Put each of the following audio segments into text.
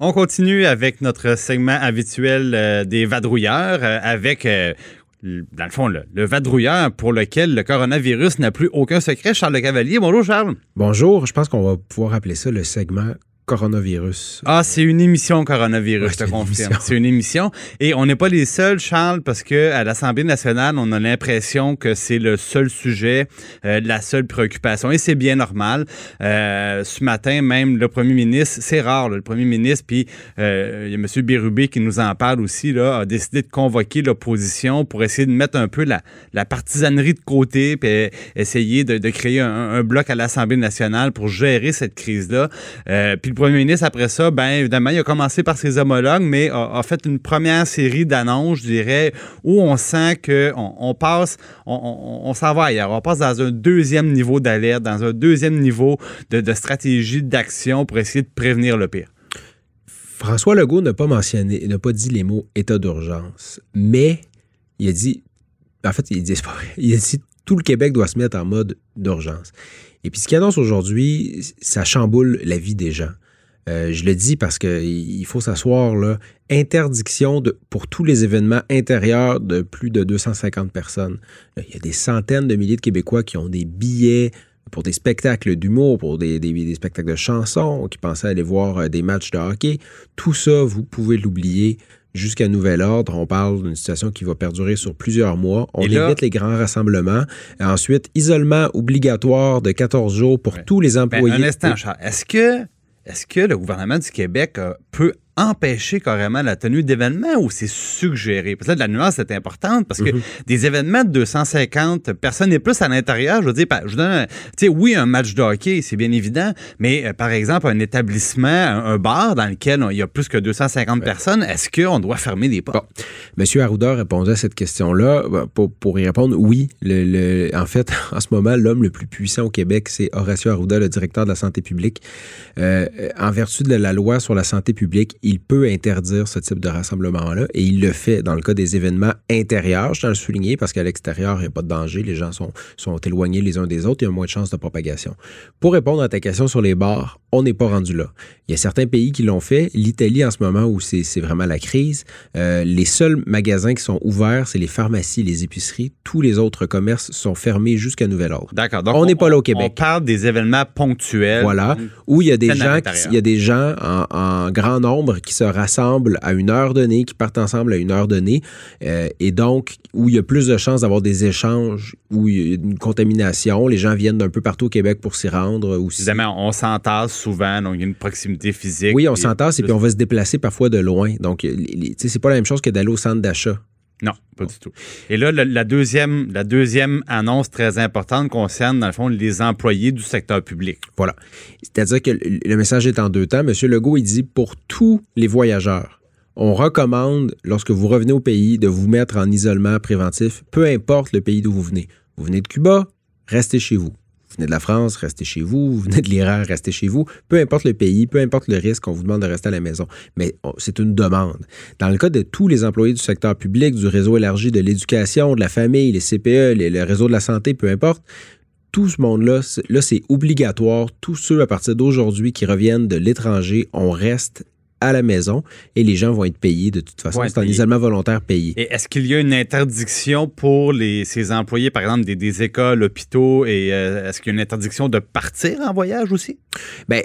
On continue avec notre segment habituel euh, des vadrouilleurs euh, avec euh, dans le fond, le, le, vadrouilleur pour lequel le coronavirus n'a plus aucun secret. Charles Le Cavalier. Bonjour, Charles. Bonjour. Je pense qu'on va pouvoir appeler ça le segment coronavirus. Ah, c'est une émission coronavirus, je te confirme. C'est une émission. Et on n'est pas les seuls, Charles, parce que à l'Assemblée nationale, on a l'impression que c'est le seul sujet, euh, la seule préoccupation. Et c'est bien normal. Euh, ce matin, même le premier ministre, c'est rare, là, le premier ministre, puis euh, il y a M. Bérubé qui nous en parle aussi, là, a décidé de convoquer l'opposition pour essayer de mettre un peu la, la partisanerie de côté, puis essayer de, de créer un, un, bloc à l'Assemblée nationale pour gérer cette crise-là. Puis le premier ministre, après ça, bien évidemment, il a commencé par ses homologues, mais a, fait une première série d'annonces, je dirais, où on sent qu'on on passe, on, on, on s'en va ailleurs. On passe dans un deuxième niveau d'alerte, dans un deuxième niveau de, stratégie d'action pour essayer de prévenir le pire. François Legault n'a pas mentionné, n'a pas dit les mots état d'urgence, mais il a dit, en fait, il dit, il a dit tout le Québec doit se mettre en mode d'urgence. Et puis ce qu'il annonce aujourd'hui, ça chamboule la vie des gens. Euh, je le dis parce qu'il faut s'asseoir là. Interdiction de, pour tous les événements intérieurs de plus de 250 personnes. Il y a des centaines de milliers de Québécois qui ont des billets pour des spectacles d'humour, pour des, des, des, spectacles de chansons, qui pensaient aller voir euh, des matchs de hockey. Tout ça, vous pouvez l'oublier jusqu'à nouvel ordre. On parle d'une situation qui va perdurer sur plusieurs mois. On là, évite les grands rassemblements. Et ensuite, isolement obligatoire de 14 jours pour ouais. tous les employés. Ben, un instant, Charles. Est-ce que, est-ce que le gouvernement du Québec peut empêcher carrément la tenue d'événements ou c'est suggéré? Parce que là, la nuance est importante parce que mm -hmm. des événements de 250 personnes et plus à l'intérieur, je veux dire, je donne, tu sais, oui, un match de hockey, c'est bien évident, mais euh, par exemple, un établissement, un, un, bar dans lequel on, il y a plus que 250 ouais. personnes, est-ce qu'on doit fermer les portes? Bon. Monsieur Arruda répondait à cette question-là. Pour, pour, y répondre, oui. Le, le, en fait, en ce moment, l'homme le plus puissant au Québec, c'est Horacio Arruda, le directeur de la santé publique. Euh, en vertu de la loi sur la santé publique, il peut interdire ce type de rassemblement-là et il le fait dans le cas des événements intérieurs. Je tiens à le souligner parce qu'à l'extérieur, il n'y a pas de danger. Les gens sont, sont éloignés les uns des autres. Il y a moins de chances de propagation. Pour répondre à ta question sur les bars, on n'est pas rendu là. Il y a certains pays qui l'ont fait. L'Italie, en ce moment où c'est vraiment la crise, euh, les seuls magasins qui sont ouverts, c'est les pharmacies, les épiceries. Tous les autres commerces sont fermés jusqu'à nouvel ordre. D'accord. On n'est pas là au Québec. On parle des événements ponctuels. Voilà. Où il y a des gens, qui, il y a des gens en, en, grand nombre qui se rassemblent à une heure donnée, qui partent ensemble à une heure donnée, euh, et donc où il y a plus de chances d'avoir des échanges, où il y a une contamination. Les gens viennent d'un peu partout au Québec pour s'y rendre. Aussi. Évidemment, on s'entasse souvent, donc il y a une proximité physique. Oui, on s'entasse et puis on va se déplacer parfois de loin. Donc, c'est pas la même chose que d'aller au centre d'achat. Non, pas du tout. Et là, la, la, deuxième, la deuxième annonce très importante concerne, dans le fond, les employés du secteur public. Voilà. C'est-à-dire que le message est en deux temps. Monsieur Legault, il dit pour tous les voyageurs, on recommande, lorsque vous revenez au pays, de vous mettre en isolement préventif, peu importe le pays d'où vous venez. Vous venez de Cuba, restez chez vous. Vous venez de la France, restez chez vous. Vous venez de l'Iran, restez chez vous. Peu importe le pays, peu importe le risque, on vous demande de rester à la maison. Mais c'est une demande. Dans le cas de tous les employés du secteur public, du réseau élargi de l'éducation, de la famille, les CPE, le réseau de la santé, peu importe, tout ce monde-là, là, c'est obligatoire. Tous ceux à partir d'aujourd'hui qui reviennent de l'étranger, on reste à la maison et les gens vont être payés de toute façon. Ouais, c'est un isolement volontaire payé. Et est-ce qu'il y a une interdiction pour les, ces employés, par exemple, des, des écoles, hôpitaux, et euh, est-ce qu'il y a une interdiction de partir en voyage aussi? Bien,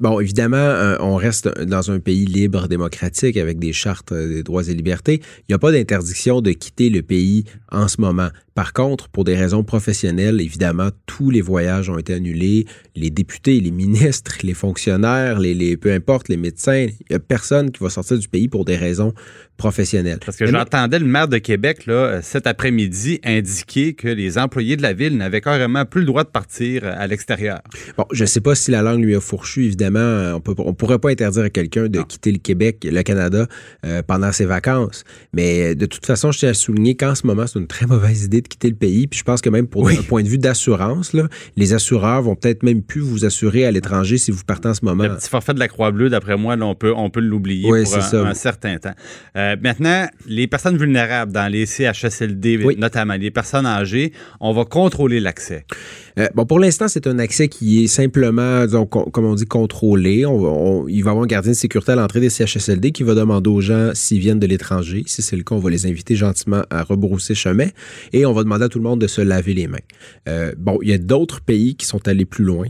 bon, évidemment, euh, on reste dans un pays libre, démocratique, avec des chartes euh, des droits et libertés. Il n'y a pas d'interdiction de quitter le pays en ce moment. Par contre, pour des raisons professionnelles, évidemment, tous les voyages ont été annulés. Les députés, les ministres, les fonctionnaires, les, les peu importe, les médecins, il n'y a personne qui va sortir du pays pour des raisons professionnelles. Parce que j'entendais le maire de Québec, là, cet après-midi, indiquer que les employés de la ville n'avaient carrément plus le droit de partir à l'extérieur. Bon, je ne sais pas si la langue lui a fourchu, évidemment. On ne pourrait pas interdire à quelqu'un de non. quitter le Québec, le Canada, euh, pendant ses vacances. Mais de toute façon, je tiens à souligner qu'en ce moment, c'est une très mauvaise idée de quitter le pays. Puis je pense que même pour un point de vue d'assurance, les assureurs vont peut-être même plus vous assurer à l'étranger si vous partez en ce moment. Le petit forfait de la Croix-Bleue, d'après moi, on peut, on peut l'oublier pour un, certain temps. Euh, maintenant, les personnes vulnérables dans les CHSLD, notamment les personnes âgées, on va contrôler l'accès. Euh, bon, pour l'instant, c'est un accès qui est simplement, comme on dit, contrôlé. On, il va y avoir un gardien de sécurité à l'entrée des CHSLD qui va demander aux gens s'ils viennent de l'étranger. Si c'est le cas, on va les inviter gentiment à rebrousser chemin et on va demander à tout le monde de se laver les mains. Euh, bon, il y a d'autres pays qui sont allés plus loin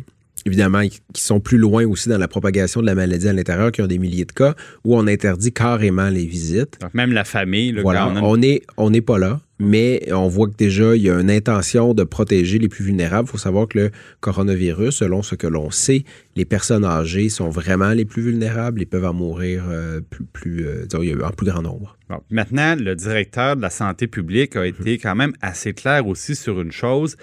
évidemment, qui sont plus loin aussi dans la propagation de la maladie à l'intérieur, qui ont des milliers de cas, où on interdit carrément les visites. Donc même la famille, le voilà, on n'est on pas là, mais on voit que déjà, il y a une intention de protéger les plus vulnérables. Il faut savoir que le coronavirus, selon ce que l'on sait, les personnes âgées sont vraiment les plus vulnérables et peuvent en mourir euh, plus, plus euh, en plus grand nombre. maintenant, le directeur de la santé publique a été quand même assez clair aussi sur une chose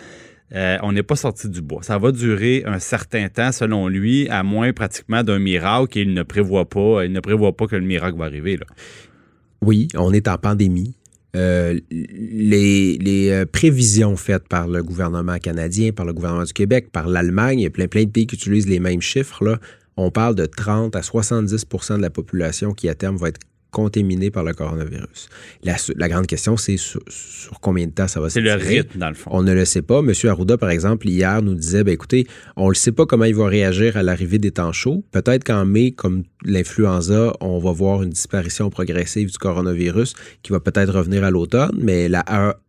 euh, on n'est pas sorti du bois. Ça va durer un certain temps, selon lui, à moins pratiquement d'un miracle et il ne prévoit pas, il ne prévoit pas que le miracle va arriver. Là. Oui, on est en pandémie. Euh, les, euh, prévisions faites par le gouvernement canadien, par le gouvernement du Québec, par l'Allemagne, il y a plein, plein de pays qui utilisent les mêmes chiffres. Là. On parle de 30 à 70% de la population qui, à terme, va être contaminés par le coronavirus. La, grande question, c'est sur, combien de temps ça va se C'est le rythme, dans le fond. On ne le sait pas. M. Arruda, par exemple, hier, nous disait, ben, écoutez, on ne sait pas comment il va réagir à l'arrivée des temps chauds. Peut-être qu'en mai, comme l'influenza, on va voir une disparition progressive du coronavirus qui va peut-être revenir à l'automne, mais la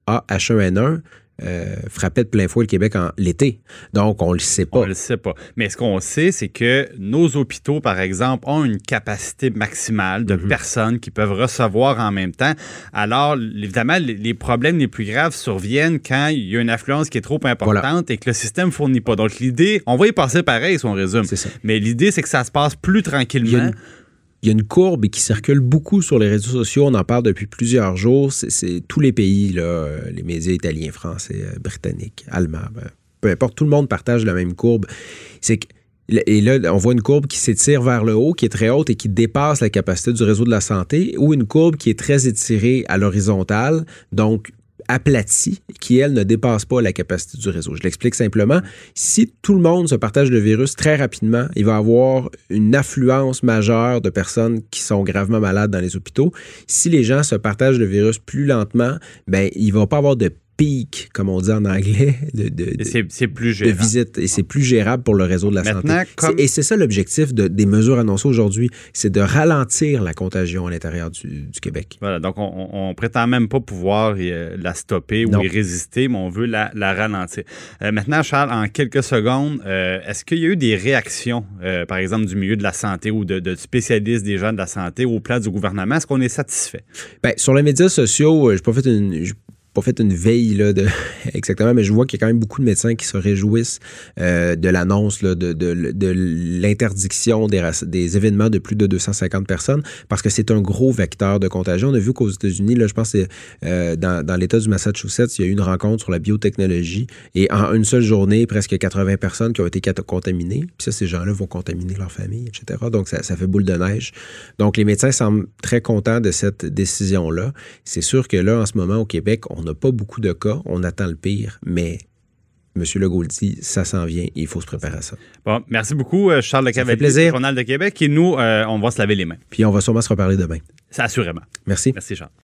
H1N1, euh, frappait de plein fouet le Québec en l'été. Donc, on le sait pas. On le sait pas. Mais ce qu'on sait, c'est que nos hôpitaux, par exemple, ont une capacité maximale de mhm. personnes qui peuvent recevoir en même temps. Alors, évidemment, les problèmes les plus graves surviennent quand il y a une affluence qui est trop importante et que le système fournit pas. Donc, l'idée, on va y passer pareil si on résume. Mais l'idée, c'est que ça se passe plus tranquillement il y a une courbe qui circule beaucoup sur les réseaux sociaux. On en parle depuis plusieurs jours. C'est tous les pays, les médias italiens, français, euh, britanniques, allemands, ben, peu importe, tout le monde partage la même courbe. C'est et là, on voit une courbe qui s'étire vers le haut, qui est très haute et qui dépasse la capacité du réseau de la santé, ou une courbe qui est très étirée à l'horizontale, donc aplatie qui, elle, ne dépasse pas la capacité du réseau. Je l'explique simplement. Si tout le monde se partage le virus très rapidement, il va avoir une affluence majeure de personnes qui sont gravement malades dans les hôpitaux. Si les gens se partagent le virus plus lentement, ben, il ne va pas avoir de pic, comme on dit en anglais, de, de, c'est, plus gérable. visite. Et c'est plus gérable pour le réseau de la santé. Et c'est ça l'objectif des mesures annoncées aujourd'hui, c'est de ralentir la contagion à l'intérieur du, Québec. Voilà, donc on, ne prétend même pas pouvoir euh, la stopper ou y résister, mais on veut la, ralentir. Euh, maintenant, Charles, en quelques secondes, euh, est-ce qu'il y a eu des réactions, par exemple, du milieu de la santé ou de, spécialistes des gens de la santé au plan du gouvernement? Est-ce qu'on est satisfait? Bien, sur les médias sociaux, je pas fait une fait une veille là, de, exactement, mais je vois qu'il y a quand même beaucoup de médecins qui se réjouissent euh, de l'annonce de, l'interdiction des, événements de plus de 250 personnes parce que c'est un gros vecteur de contagion. On a vu qu'aux États-Unis, je pense euh, dans, l'État du Massachusetts, il y a eu une rencontre sur la biotechnologie et en une seule journée, presque 80 personnes qui ont été contaminées. Puis ça, ces gens-là vont contaminer leur famille, etc. Donc, ça, ça fait boule de neige. Donc, les médecins semblent très contents de cette décision-là. C'est sûr que là, en ce moment, au Québec, on n'a pas beaucoup de cas. On attend le pire, mais M. Legault dit, ça s'en vient, il faut se préparer à ça. Bon, merci beaucoup, euh, Charles Le plaisir. Journal de Québec. Et nous, euh, on va se laver les mains. Puis on va sûrement se reparler demain. Ça, assurément. Merci. Merci, Charles.